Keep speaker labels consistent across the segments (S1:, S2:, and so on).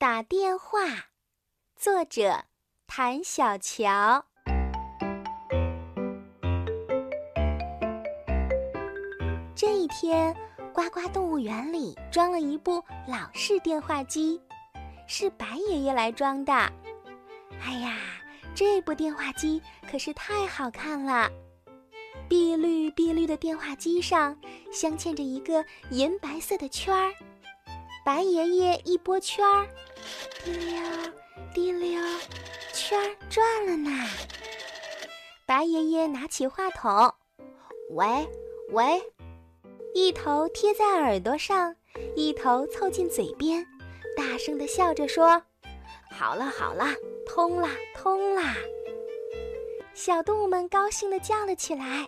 S1: 打电话，作者谭小乔。这一天，呱呱动物园里装了一部老式电话机，是白爷爷来装的。哎呀，这部电话机可是太好看了！碧绿碧绿的电话机上镶嵌着一个银白色的圈儿。白爷爷一拨圈儿，滴溜滴溜，圈儿转了呢。白爷爷拿起话筒，喂喂，一头贴在耳朵上，一头凑近嘴边，大声地笑着说：“好了好了，通啦通啦！”小动物们高兴地叫了起来：“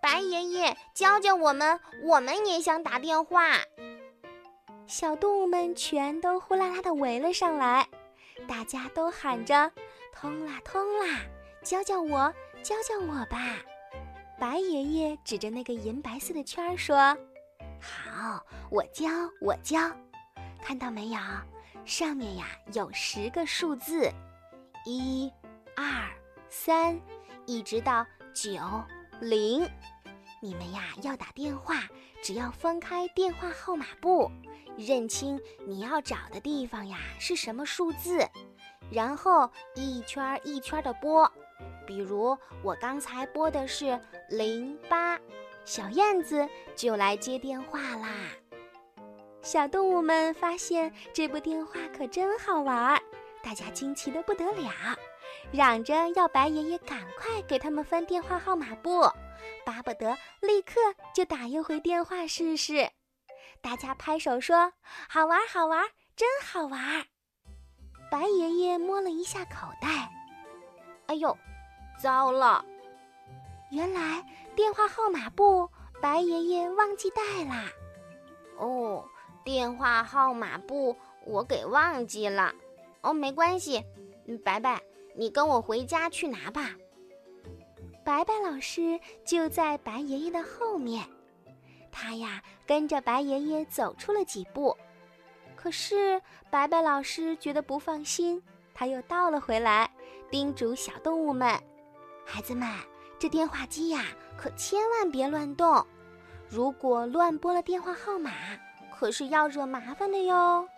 S2: 白爷爷，教教我们，我们也想打电话。”
S1: 小动物们全都呼啦啦地围了上来，大家都喊着：“通啦，通啦！教教我，教教我吧！”白爷爷指着那个银白色的圈儿说：“好，我教，我教。看到没有？上面呀有十个数字，一、二、三，一直到九零。你们呀要打电话，只要翻开电话号码簿。”认清你要找的地方呀是什么数字，然后一圈一圈的拨。比如我刚才拨的是零八，小燕子就来接电话啦。小动物们发现这部电话可真好玩，大家惊奇的不得了，嚷着要白爷爷赶快给他们翻电话号码簿，巴不得立刻就打一回电话试试。大家拍手说：“好玩，好玩，真好玩！”白爷爷摸了一下口袋，
S2: 哎呦，糟了！
S1: 原来电话号码簿白爷爷忘记带啦。
S2: 哦，电话号码簿我给忘记了。哦，没关系，白白，你跟我回家去拿吧。
S1: 白白老师就在白爷爷的后面。他呀，跟着白爷爷走出了几步，可是白白老师觉得不放心，他又倒了回来，叮嘱小动物们：“孩子们，这电话机呀，可千万别乱动，如果乱拨了电话号码，可是要惹麻烦的哟。”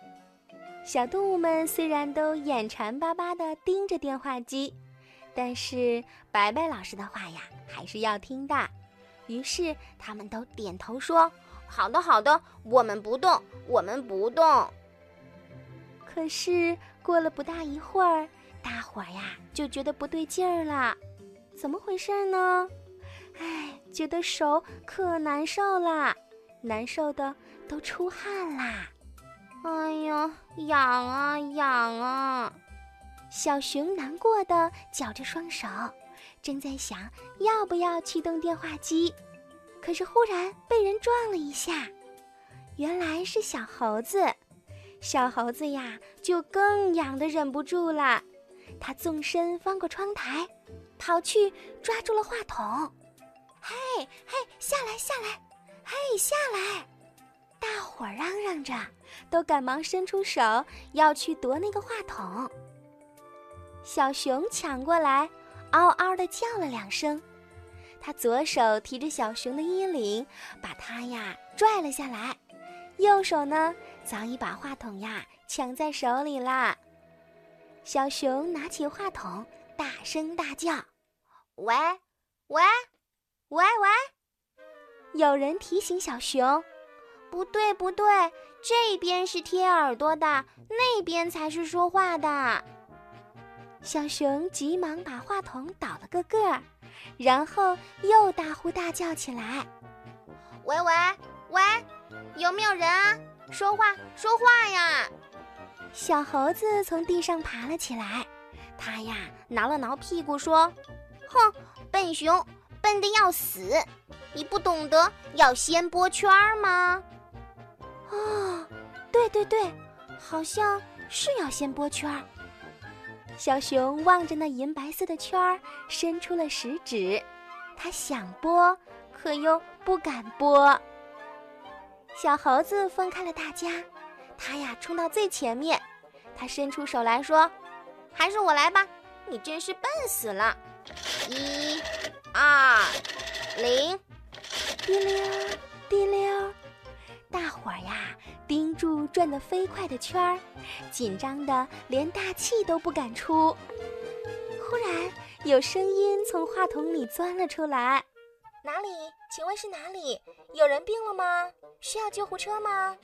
S1: 小动物们虽然都眼馋巴巴地盯着电话机，但是白白老师的话呀，还是要听的。于是他们都点头说：“
S2: 好的，好的，我们不动，我们不动。”
S1: 可是过了不大一会儿，大伙儿呀就觉得不对劲儿了，怎么回事呢？哎，觉得手可难受啦，难受的都出汗啦。
S2: 哎呀，痒啊痒啊！
S1: 小熊难过的绞着双手。正在想要不要启动电话机，可是忽然被人撞了一下，原来是小猴子。小猴子呀，就更痒的忍不住了，它纵身翻过窗台，跑去抓住了话筒。嘿，嘿，下来，下来，嘿，下来！大伙儿嚷嚷着，都赶忙伸出手要去夺那个话筒。小熊抢过来。嗷嗷地叫了两声，他左手提着小熊的衣领，把它呀拽了下来，右手呢早已把话筒呀抢在手里啦。小熊拿起话筒，大声大叫：“
S2: 喂，喂，喂喂！”
S1: 有人提醒小熊：“
S2: 不对，不对，这边是贴耳朵的，那边才是说话的。”
S1: 小熊急忙把话筒倒了个个儿，然后又大呼大叫起来：“
S2: 喂喂喂，有没有人啊？说话说话呀！”
S1: 小猴子从地上爬了起来，他呀挠了挠屁股说：“
S2: 哼，笨熊，笨的要死！你不懂得要先拨圈儿吗？”
S1: 哦，对对对，好像是要先拨圈儿。小熊望着那银白色的圈儿，伸出了食指。他想拨，可又不敢拨。小猴子分开了大家，他呀冲到最前面，
S2: 他伸出手来说：“还是我来吧，你真是笨死了。”一、二、零，
S1: 滴溜转得飞快的圈儿，紧张的连大气都不敢出。忽然有声音从话筒里钻了出来：“
S3: 哪里？请问是哪里？有人病了吗？需要救护车吗？”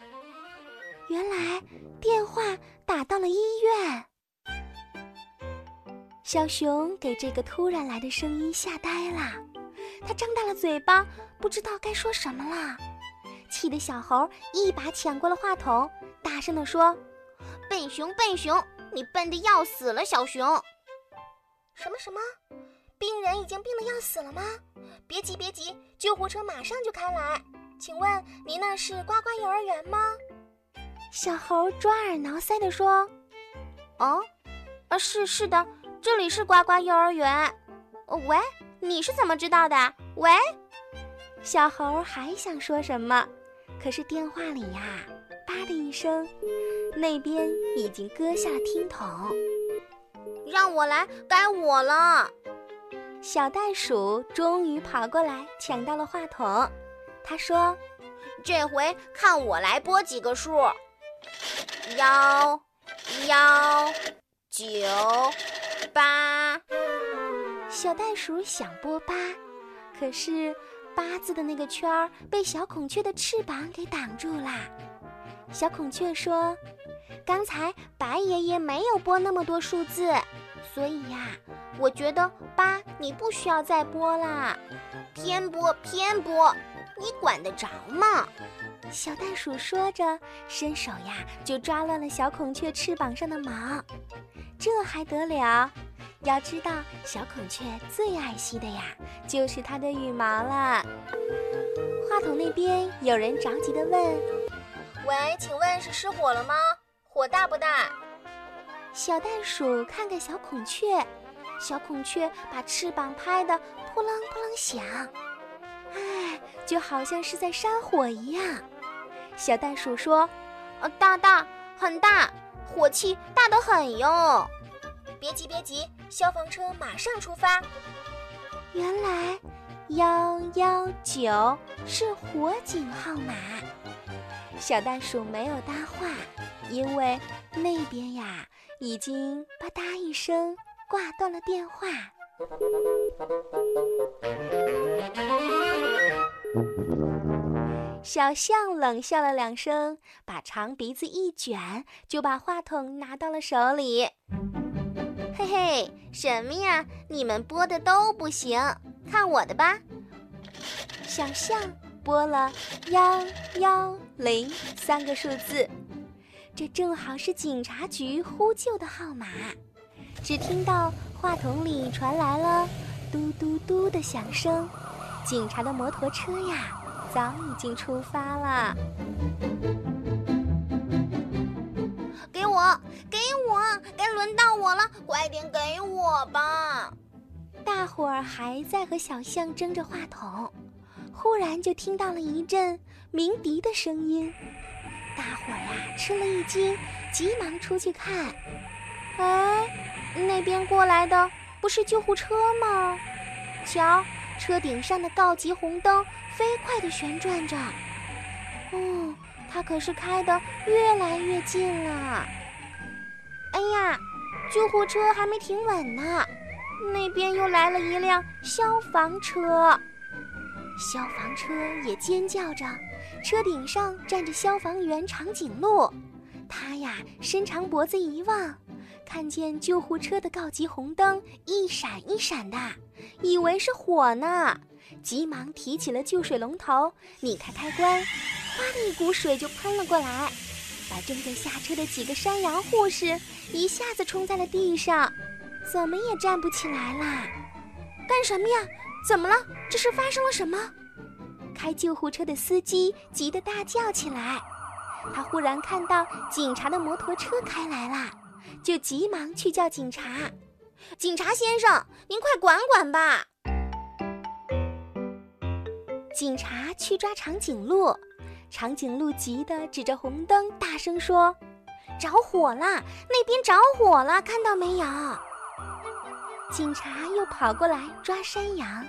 S1: 原来电话打到了医院。小熊给这个突然来的声音吓呆了，他张大了嘴巴，不知道该说什么了。气得小猴一把抢过了话筒，大声地说：“
S2: 笨熊，笨熊，你笨得要死了！小熊，
S3: 什么什么？病人已经病得要死了吗？别急，别急，救护车马上就开来。请问您那是呱呱幼儿园吗？”
S1: 小猴抓耳挠腮地说：“
S2: 哦，啊，是是的。”这里是呱呱幼儿园，哦喂，你是怎么知道的？喂，
S1: 小猴还想说什么，可是电话里呀，声，那边已经搁下了听筒。
S2: 让我来，该我了。
S1: 小袋鼠终于跑过来抢到了话筒，他说：“
S2: 这回看我来拨几个数，幺幺九。”八，
S1: 小袋鼠想拨八，可是八字的那个圈儿被小孔雀的翅膀给挡住了。小孔雀说：“刚才白爷爷没有拨那么多数字，所以呀，我觉得八你不需要再拨啦。
S2: 偏拨偏拨，你管得着吗？”
S1: 小袋鼠说着，伸手呀就抓乱了小孔雀翅膀上的毛。这还得了？要知道，小孔雀最爱惜的呀，就是它的羽毛了。话筒那边有人着急地问：“
S3: 喂，请问是失火了吗？火大不大？”
S1: 小袋鼠看看小孔雀，小孔雀把翅膀拍得扑棱扑棱响，哎，就好像是在山火一样。小袋鼠说：“
S2: 呃，大大，很大。”火气大得很哟！
S3: 别急别急，消防车马上出发。
S1: 原来幺幺九是火警号码。小袋鼠没有搭话，因为那边呀已经吧嗒一声挂断了电话。小象冷笑了两声，把长鼻子一卷，就把话筒拿到了手里。
S2: 嘿嘿，什么呀？你们播的都不行，看我的吧！
S1: 小象拨了幺幺零三个数字，这正好是警察局呼救的号码。只听到话筒里传来了嘟嘟嘟的响声，警察的摩托车呀！早已经出发了，
S2: 给我，给我，该轮到我了，快点给我吧！
S1: 大伙儿还在和小象争着话筒，忽然就听到了一阵鸣笛的声音，大伙儿呀吃了一惊，急忙出去看，哎，那边过来的不是救护车吗？瞧，车顶上的告急红灯。飞快地旋转着，哦，它可是开得越来越近了。
S2: 哎呀，救护车还没停稳呢，那边又来了一辆消防车。
S1: 消防车也尖叫着，车顶上站着消防员长颈鹿，他呀伸长脖子一望，看见救护车的告急红灯一闪一闪的，以为是火呢。急忙提起了救水龙头，拧开开关，哗的一股水就喷了过来，把正在下车的几个山羊护士一下子冲在了地上，怎么也站不起来啦！干什么呀？怎么了？这是发生了什么？开救护车的司机急得大叫起来，他忽然看到警察的摩托车开来了，就急忙去叫警察。
S2: 警察先生，您快管管吧！
S1: 警察去抓长颈鹿，长颈鹿急得指着红灯大声说：“着火啦！那边着火了，看到没有？警察又跑过来抓山羊。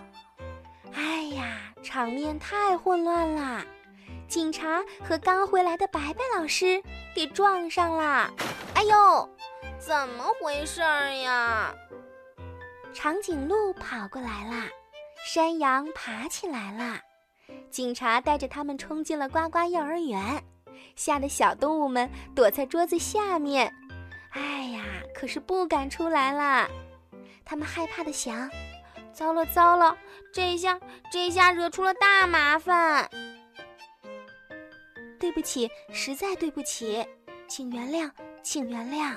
S1: 哎呀，场面太混乱了！警察和刚回来的白白老师给撞上了。
S2: 哎呦，怎么回事儿呀？
S1: 长颈鹿跑过来了，山羊爬起来了。警察带着他们冲进了呱呱幼儿园，吓得小动物们躲在桌子下面。哎呀，可是不敢出来了。他们害怕的想：
S2: 糟了糟了，这下这下惹出了大麻烦。
S1: 对不起，实在对不起，请原谅，请原谅。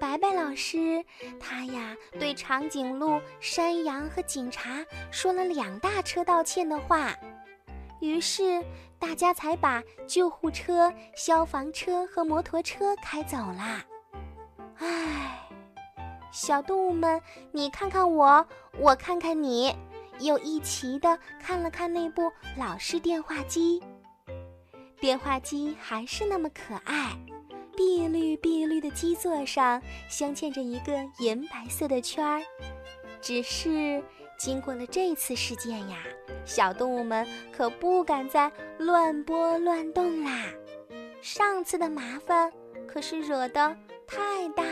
S1: 白白老师，他呀对长颈鹿、山羊和警察说了两大车道歉的话，于是大家才把救护车、消防车和摩托车开走了。唉，小动物们，你看看我，我看看你，又一齐的看了看那部老式电话机。电话机还是那么可爱。碧绿碧绿的基座上镶嵌着一个银白色的圈儿，只是经过了这次事件呀，小动物们可不敢再乱拨乱动啦。上次的麻烦可是惹得太大。